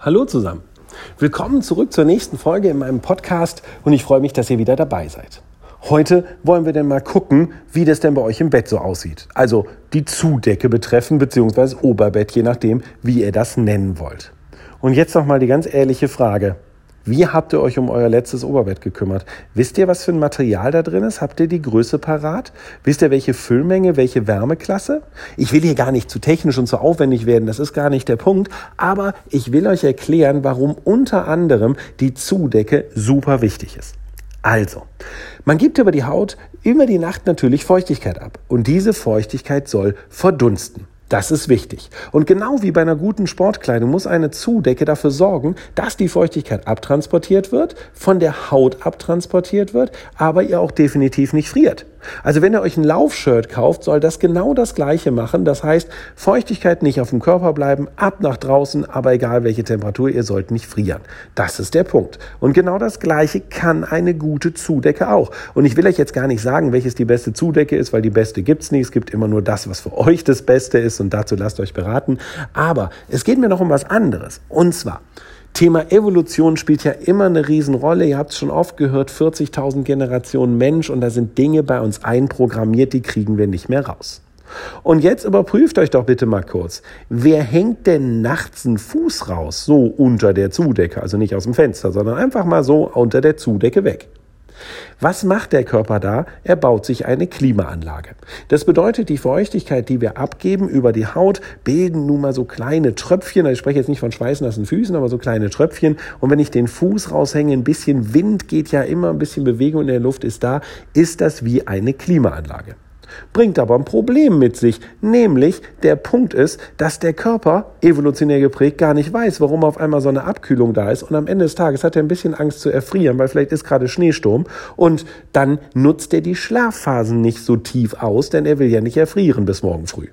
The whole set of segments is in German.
Hallo zusammen. Willkommen zurück zur nächsten Folge in meinem Podcast und ich freue mich, dass ihr wieder dabei seid. Heute wollen wir denn mal gucken, wie das denn bei euch im Bett so aussieht. Also die Zudecke betreffen, beziehungsweise Oberbett, je nachdem, wie ihr das nennen wollt. Und jetzt noch mal die ganz ehrliche Frage. Wie habt ihr euch um euer letztes Oberbett gekümmert? Wisst ihr, was für ein Material da drin ist? Habt ihr die Größe parat? Wisst ihr, welche Füllmenge, welche Wärmeklasse? Ich will hier gar nicht zu technisch und zu aufwendig werden, das ist gar nicht der Punkt, aber ich will euch erklären, warum unter anderem die Zudecke super wichtig ist. Also, man gibt über die Haut über die Nacht natürlich Feuchtigkeit ab und diese Feuchtigkeit soll verdunsten. Das ist wichtig. Und genau wie bei einer guten Sportkleidung muss eine Zudecke dafür sorgen, dass die Feuchtigkeit abtransportiert wird, von der Haut abtransportiert wird, aber ihr auch definitiv nicht friert. Also wenn ihr euch ein Laufshirt kauft, soll das genau das gleiche machen. Das heißt, Feuchtigkeit nicht auf dem Körper bleiben, ab nach draußen, aber egal welche Temperatur, ihr sollt nicht frieren. Das ist der Punkt. Und genau das gleiche kann eine gute Zudecke auch. Und ich will euch jetzt gar nicht sagen, welches die beste Zudecke ist, weil die beste gibt's nicht. Es gibt immer nur das, was für euch das Beste ist und dazu lasst euch beraten. Aber es geht mir noch um was anderes. Und zwar, Thema Evolution spielt ja immer eine Riesenrolle. Ihr habt es schon oft gehört, 40.000 Generationen Mensch und da sind Dinge bei uns einprogrammiert, die kriegen wir nicht mehr raus. Und jetzt überprüft euch doch bitte mal kurz, wer hängt denn nachts einen Fuß raus, so unter der Zudecke, also nicht aus dem Fenster, sondern einfach mal so unter der Zudecke weg. Was macht der Körper da? Er baut sich eine Klimaanlage. Das bedeutet, die Feuchtigkeit, die wir abgeben über die Haut, bilden nun mal so kleine Tröpfchen. Also ich spreche jetzt nicht von schweißnassen Füßen, aber so kleine Tröpfchen. Und wenn ich den Fuß raushänge, ein bisschen Wind geht ja immer, ein bisschen Bewegung in der Luft ist da, ist das wie eine Klimaanlage bringt aber ein Problem mit sich. Nämlich der Punkt ist, dass der Körper, evolutionär geprägt, gar nicht weiß, warum auf einmal so eine Abkühlung da ist. Und am Ende des Tages hat er ein bisschen Angst zu erfrieren, weil vielleicht ist gerade Schneesturm. Und dann nutzt er die Schlafphasen nicht so tief aus, denn er will ja nicht erfrieren bis morgen früh.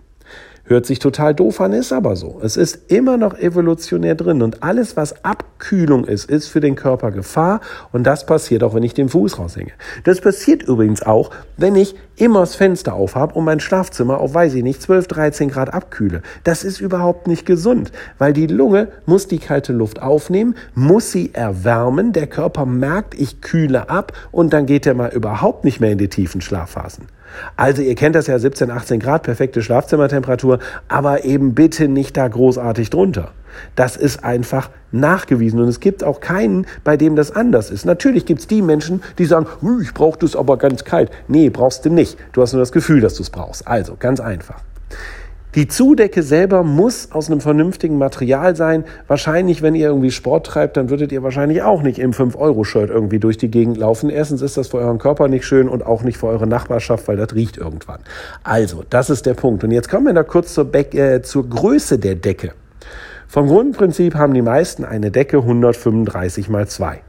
Hört sich total doof an, ist aber so. Es ist immer noch evolutionär drin und alles, was Abkühlung ist, ist für den Körper Gefahr und das passiert auch, wenn ich den Fuß raushänge. Das passiert übrigens auch, wenn ich immer das Fenster aufhab und mein Schlafzimmer auf, weiß ich nicht, 12, 13 Grad abkühle. Das ist überhaupt nicht gesund, weil die Lunge muss die kalte Luft aufnehmen, muss sie erwärmen, der Körper merkt, ich kühle ab und dann geht er mal überhaupt nicht mehr in die tiefen Schlafphasen. Also ihr kennt das ja 17, 18 Grad, perfekte Schlafzimmertemperatur, aber eben bitte nicht da großartig drunter. Das ist einfach nachgewiesen und es gibt auch keinen, bei dem das anders ist. Natürlich gibt es die Menschen, die sagen, ich brauche das aber ganz kalt. Nee, brauchst du nicht. Du hast nur das Gefühl, dass du es brauchst. Also ganz einfach. Die Zudecke selber muss aus einem vernünftigen Material sein. Wahrscheinlich, wenn ihr irgendwie Sport treibt, dann würdet ihr wahrscheinlich auch nicht im 5-Euro-Shirt irgendwie durch die Gegend laufen. Erstens ist das für euren Körper nicht schön und auch nicht für eure Nachbarschaft, weil das riecht irgendwann. Also, das ist der Punkt. Und jetzt kommen wir da kurz zur, Be äh, zur Größe der Decke. Vom Grundprinzip haben die meisten eine Decke 135 mal 2.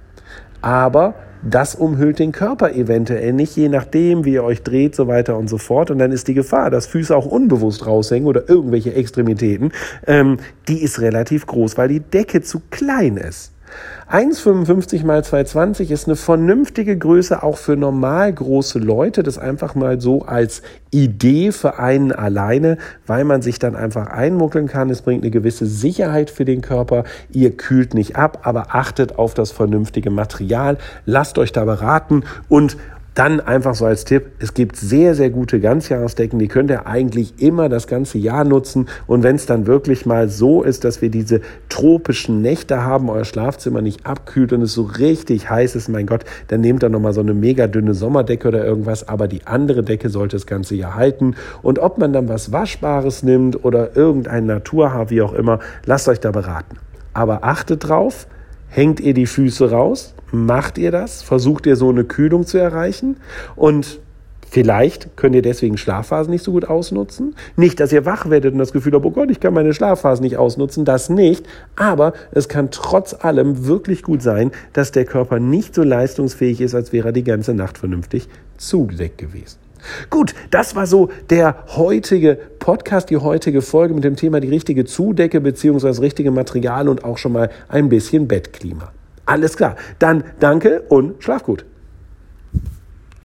Aber das umhüllt den Körper eventuell nicht, je nachdem, wie ihr euch dreht, so weiter und so fort. Und dann ist die Gefahr, dass Füße auch unbewusst raushängen oder irgendwelche Extremitäten, ähm, die ist relativ groß, weil die Decke zu klein ist. 1,55 mal 2,20 ist eine vernünftige Größe auch für normal große Leute. Das einfach mal so als Idee für einen alleine, weil man sich dann einfach einmuckeln kann. Es bringt eine gewisse Sicherheit für den Körper. Ihr kühlt nicht ab, aber achtet auf das vernünftige Material. Lasst euch da beraten und dann einfach so als Tipp, es gibt sehr, sehr gute Ganzjahresdecken, die könnt ihr eigentlich immer das ganze Jahr nutzen. Und wenn es dann wirklich mal so ist, dass wir diese tropischen Nächte haben, euer Schlafzimmer nicht abkühlt und es so richtig heiß ist, mein Gott, dann nehmt ihr nochmal so eine mega dünne Sommerdecke oder irgendwas. Aber die andere Decke sollte das ganze Jahr halten. Und ob man dann was Waschbares nimmt oder irgendein Naturhaar, wie auch immer, lasst euch da beraten. Aber achtet drauf, hängt ihr die Füße raus, Macht ihr das? Versucht ihr so eine Kühlung zu erreichen? Und Vielleicht könnt ihr deswegen Schlafphasen nicht so gut ausnutzen. Nicht, dass ihr wach werdet und das Gefühl habt, oh Gott, ich kann meine Schlafphasen nicht ausnutzen. Das nicht. Aber es kann trotz allem wirklich gut sein, dass der Körper nicht so leistungsfähig ist, als wäre er die ganze Nacht vernünftig zugedeckt gewesen. Gut, das war so der heutige Podcast, die heutige Folge mit dem Thema die richtige Zudecke das richtige Material und auch schon mal ein bisschen Bettklima. Alles klar. Dann danke und schlaf gut.